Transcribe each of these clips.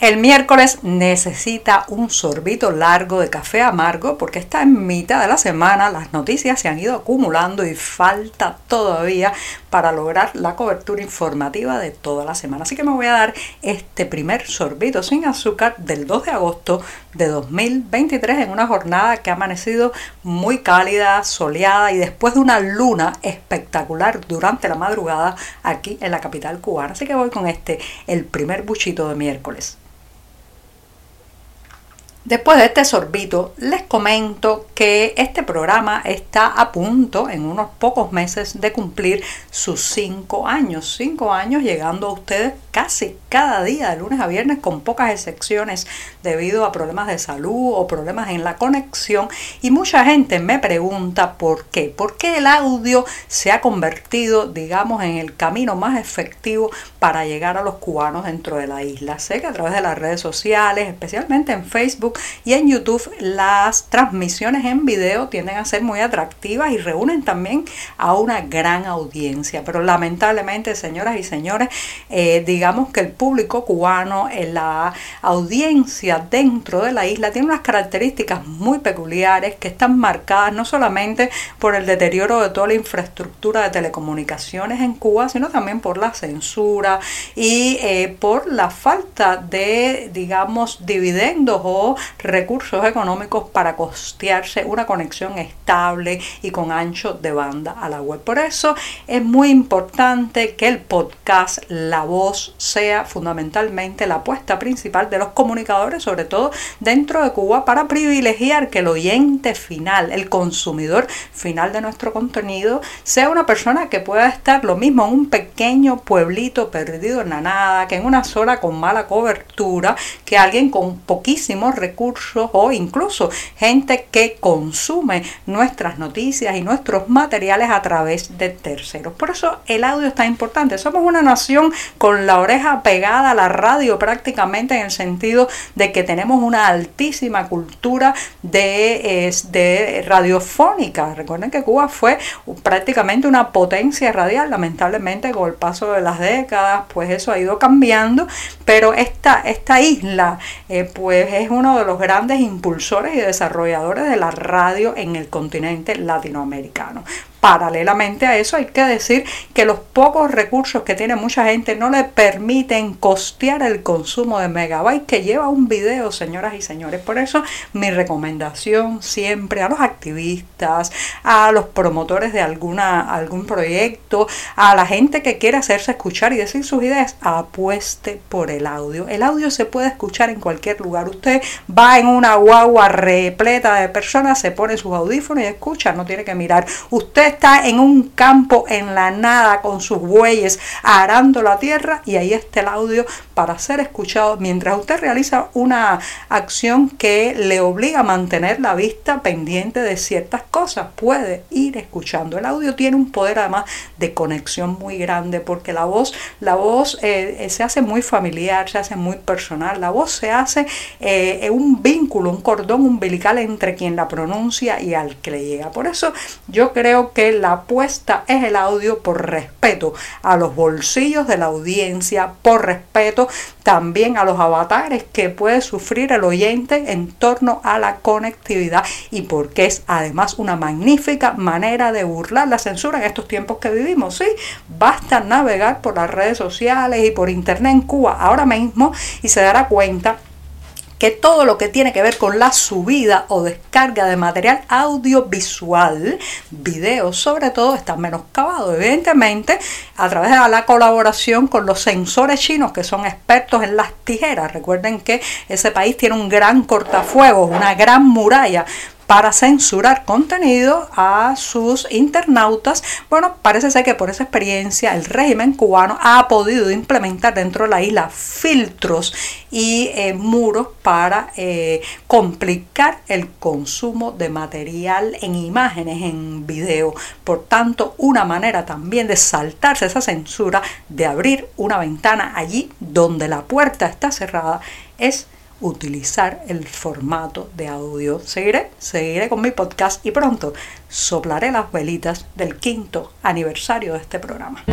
El miércoles necesita un sorbito largo de café amargo porque está en mitad de la semana, las noticias se han ido acumulando y falta todavía para lograr la cobertura informativa de toda la semana. Así que me voy a dar este primer sorbito sin azúcar del 2 de agosto de 2023 en una jornada que ha amanecido muy cálida, soleada y después de una luna espectacular durante la madrugada aquí en la capital cubana. Así que voy con este, el primer buchito de miércoles. Después de este sorbito, les comento que este programa está a punto, en unos pocos meses, de cumplir sus cinco años. Cinco años llegando a ustedes casi cada día, de lunes a viernes, con pocas excepciones, debido a problemas de salud o problemas en la conexión. Y mucha gente me pregunta por qué. ¿Por qué el audio se ha convertido, digamos, en el camino más efectivo para llegar a los cubanos dentro de la isla? Sé que a través de las redes sociales, especialmente en Facebook, y en YouTube las transmisiones en video tienden a ser muy atractivas y reúnen también a una gran audiencia. Pero lamentablemente, señoras y señores, eh, digamos que el público cubano, en la audiencia dentro de la isla, tiene unas características muy peculiares que están marcadas no solamente por el deterioro de toda la infraestructura de telecomunicaciones en Cuba, sino también por la censura y eh, por la falta de, digamos, dividendos o recursos económicos para costearse una conexión estable y con ancho de banda a la web. Por eso es muy importante que el podcast, la voz, sea fundamentalmente la apuesta principal de los comunicadores, sobre todo dentro de Cuba, para privilegiar que el oyente final, el consumidor final de nuestro contenido, sea una persona que pueda estar lo mismo en un pequeño pueblito perdido en la nada, que en una zona con mala cobertura, que alguien con poquísimos recursos o incluso gente que consume nuestras noticias y nuestros materiales a través de terceros. Por eso el audio está importante. Somos una nación con la oreja pegada a la radio prácticamente en el sentido de que tenemos una altísima cultura de, de radiofónica. Recuerden que Cuba fue prácticamente una potencia radial. Lamentablemente con el paso de las décadas pues eso ha ido cambiando. Pero esta, esta isla eh, pues es uno de los grandes impulsores y desarrolladores de la radio en el continente latinoamericano. Paralelamente a eso hay que decir que los pocos recursos que tiene mucha gente no le permiten costear el consumo de megabytes que lleva un video, señoras y señores. Por eso mi recomendación siempre a los activistas, a los promotores de alguna, algún proyecto, a la gente que quiere hacerse escuchar y decir sus ideas, apueste por el audio. El audio se puede escuchar en cualquier lugar. Usted va en una guagua repleta de personas, se pone sus audífonos y escucha, no tiene que mirar. Usted está en un campo en la nada con sus bueyes arando la tierra y ahí está el audio para ser escuchado mientras usted realiza una acción que le obliga a mantener la vista pendiente de ciertas cosas. Puede ir escuchando. El audio tiene un poder además de conexión muy grande porque la voz, la voz eh, eh, se hace muy familiar, se hace muy personal. La voz se hace eh, un vínculo, un cordón umbilical entre quien la pronuncia y al que le llega. Por eso yo creo que que la apuesta es el audio por respeto a los bolsillos de la audiencia, por respeto también a los avatares que puede sufrir el oyente en torno a la conectividad y porque es además una magnífica manera de burlar la censura en estos tiempos que vivimos. Sí, basta navegar por las redes sociales y por internet en Cuba ahora mismo y se dará cuenta que todo lo que tiene que ver con la subida o descarga de material audiovisual, video sobre todo, está menoscabado. Evidentemente, a través de la colaboración con los sensores chinos que son expertos en las tijeras. Recuerden que ese país tiene un gran cortafuegos, una gran muralla para censurar contenido a sus internautas. Bueno, parece ser que por esa experiencia el régimen cubano ha podido implementar dentro de la isla filtros y eh, muros para eh, complicar el consumo de material en imágenes, en video. Por tanto, una manera también de saltarse esa censura, de abrir una ventana allí donde la puerta está cerrada, es utilizar el formato de audio. Seguiré, seguiré con mi podcast y pronto soplaré las velitas del quinto aniversario de este programa.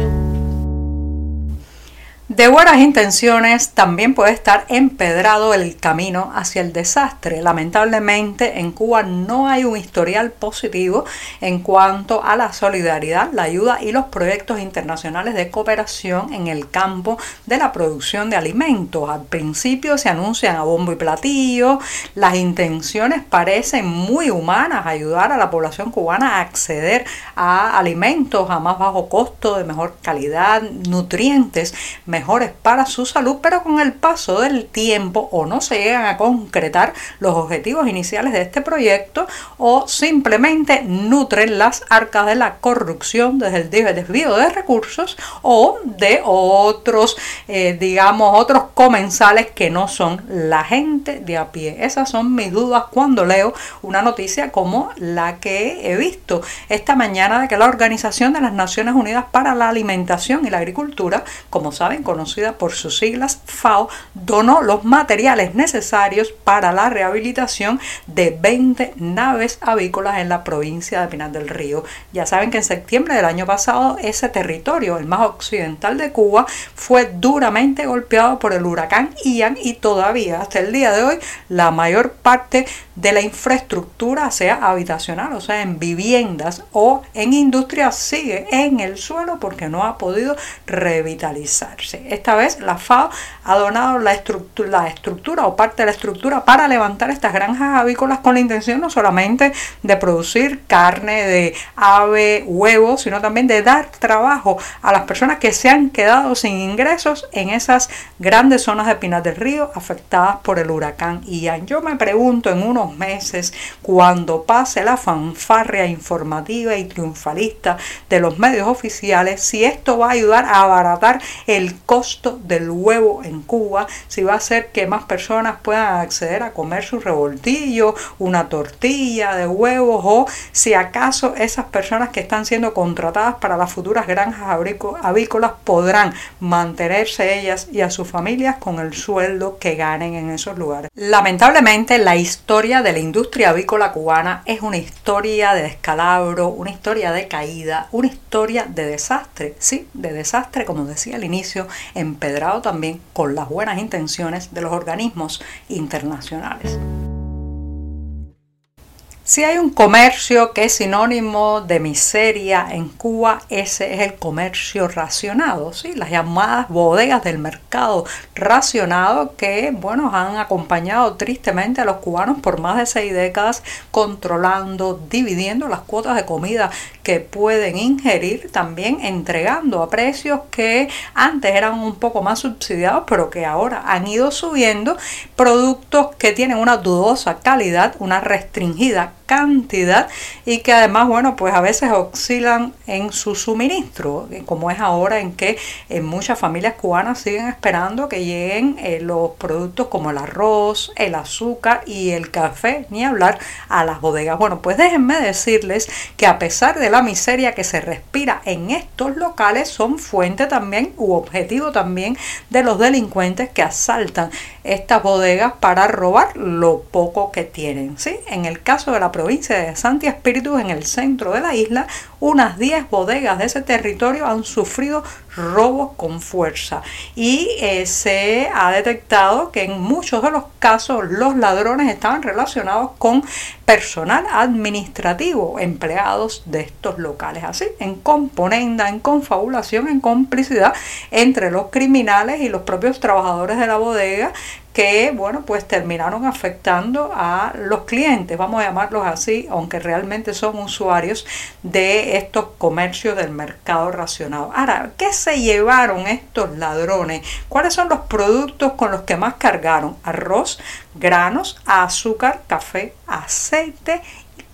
De buenas intenciones también puede estar empedrado el camino hacia el desastre. Lamentablemente en Cuba no hay un historial positivo en cuanto a la solidaridad, la ayuda y los proyectos internacionales de cooperación en el campo de la producción de alimentos. Al principio se anuncian a bombo y platillo, las intenciones parecen muy humanas, ayudar a la población cubana a acceder a alimentos a más bajo costo, de mejor calidad, nutrientes, para su salud, pero con el paso del tiempo o no se llegan a concretar los objetivos iniciales de este proyecto o simplemente nutren las arcas de la corrupción desde el desvío de recursos o de otros, eh, digamos, otros comensales que no son la gente de a pie. Esas son mis dudas cuando leo una noticia como la que he visto esta mañana de que la Organización de las Naciones Unidas para la Alimentación y la Agricultura, como saben, conocida por sus siglas FAO, donó los materiales necesarios para la rehabilitación de 20 naves avícolas en la provincia de Pinar del Río. Ya saben que en septiembre del año pasado ese territorio, el más occidental de Cuba, fue duramente golpeado por el huracán Ian y todavía hasta el día de hoy la mayor parte de la infraestructura, sea habitacional, o sea, en viviendas o en industria, sigue en el suelo porque no ha podido revitalizarse. Esta vez la FAO ha donado la estructura, o parte de la estructura para levantar estas granjas avícolas con la intención no solamente de producir carne de ave, huevos, sino también de dar trabajo a las personas que se han quedado sin ingresos en esas grandes zonas de Pinar del Río afectadas por el huracán Ian. Yo me pregunto en unos meses, cuando pase la fanfarria informativa y triunfalista de los medios oficiales, si esto va a ayudar a abaratar el costo del huevo en Cuba, si va a hacer que más personas puedan acceder a comer su revoltillo, una tortilla de huevos, o si acaso esas personas que están siendo contratadas para las futuras granjas avícolas podrán mantenerse ellas y a sus familias con el sueldo que ganen en esos lugares. Lamentablemente la historia de la industria avícola cubana es una historia de descalabro, una historia de caída, una historia de desastre, sí, de desastre, como decía al inicio, empedrado también con las buenas intenciones de los organismos internacionales. Si hay un comercio que es sinónimo de miseria en Cuba, ese es el comercio racionado, ¿sí? las llamadas bodegas del mercado racionado que bueno, han acompañado tristemente a los cubanos por más de seis décadas controlando, dividiendo las cuotas de comida que pueden ingerir, también entregando a precios que antes eran un poco más subsidiados, pero que ahora han ido subiendo. Productos que tienen una dudosa calidad, una restringida cantidad y que además, bueno, pues a veces oscilan en su suministro, como es ahora en que en muchas familias cubanas siguen esperando que lleguen eh, los productos como el arroz, el azúcar y el café, ni hablar a las bodegas. Bueno, pues déjenme decirles que a pesar de la miseria que se respira en estos locales, son fuente también u objetivo también de los delincuentes que asaltan estas bodegas para robar lo poco que tienen. ¿sí? En el caso de la provincia de Santi Espíritu, en el centro de la isla, unas 10 bodegas de ese territorio han sufrido robos con fuerza. Y eh, se ha detectado que en muchos de los casos los ladrones estaban relacionados con personal administrativo, empleados de estos locales, así en componenda, en confabulación, en complicidad entre los criminales y los propios trabajadores de la bodega que, bueno, pues terminaron afectando a los clientes, vamos a llamarlos así, aunque realmente son usuarios de estos comercios del mercado racionado. Ahora, ¿qué se llevaron estos ladrones? ¿Cuáles son los productos con los que más cargaron? Arroz, granos, azúcar, café, aceite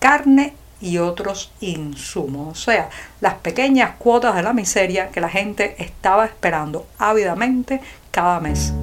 carne y otros insumos, o sea, las pequeñas cuotas de la miseria que la gente estaba esperando ávidamente cada mes.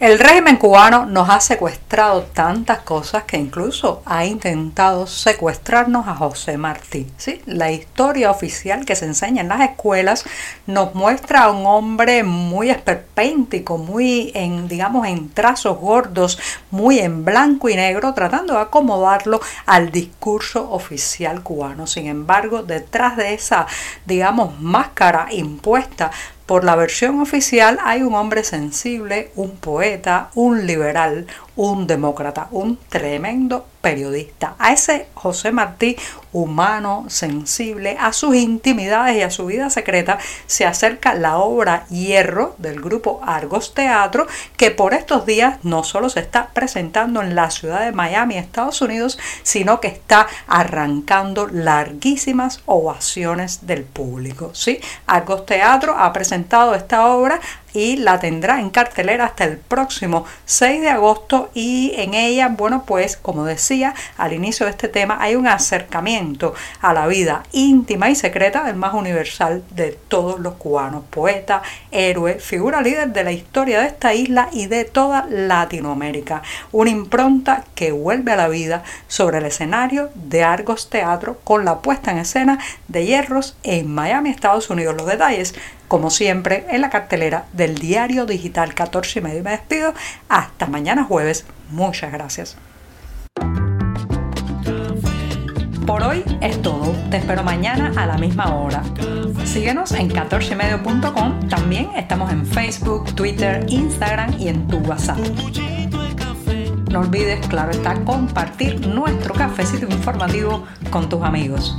El régimen cubano nos ha secuestrado tantas cosas que incluso ha intentado secuestrarnos a José Martí. ¿sí? La historia oficial que se enseña en las escuelas nos muestra a un hombre muy esperpéntico, muy en, digamos, en trazos gordos, muy en blanco y negro, tratando de acomodarlo al discurso oficial cubano. Sin embargo, detrás de esa, digamos, máscara impuesta por la versión oficial hay un hombre sensible, un poeta, un liberal, un demócrata, un tremendo periodista. A ese José Martí, humano, sensible, a sus intimidades y a su vida secreta, se acerca la obra Hierro del grupo Argos Teatro, que por estos días no solo se está presentando en la ciudad de Miami, Estados Unidos, sino que está arrancando larguísimas ovaciones del público. ¿sí? Argos Teatro ha presentado esta obra y la tendrá en cartelera hasta el próximo 6 de agosto y en ella, bueno, pues como decía al inicio de este tema, hay un acercamiento a la vida íntima y secreta del más universal de todos los cubanos, poeta, héroe, figura líder de la historia de esta isla y de toda Latinoamérica, una impronta que vuelve a la vida sobre el escenario de Argos Teatro con la puesta en escena de Hierros en Miami, Estados Unidos. Los detalles como siempre, en la cartelera del diario digital 14 y medio. Me despido. Hasta mañana jueves. Muchas gracias. Por hoy es todo. Te espero mañana a la misma hora. Síguenos en 14medio.com. También estamos en Facebook, Twitter, Instagram y en tu WhatsApp. No olvides, claro está, compartir nuestro cafecito informativo con tus amigos.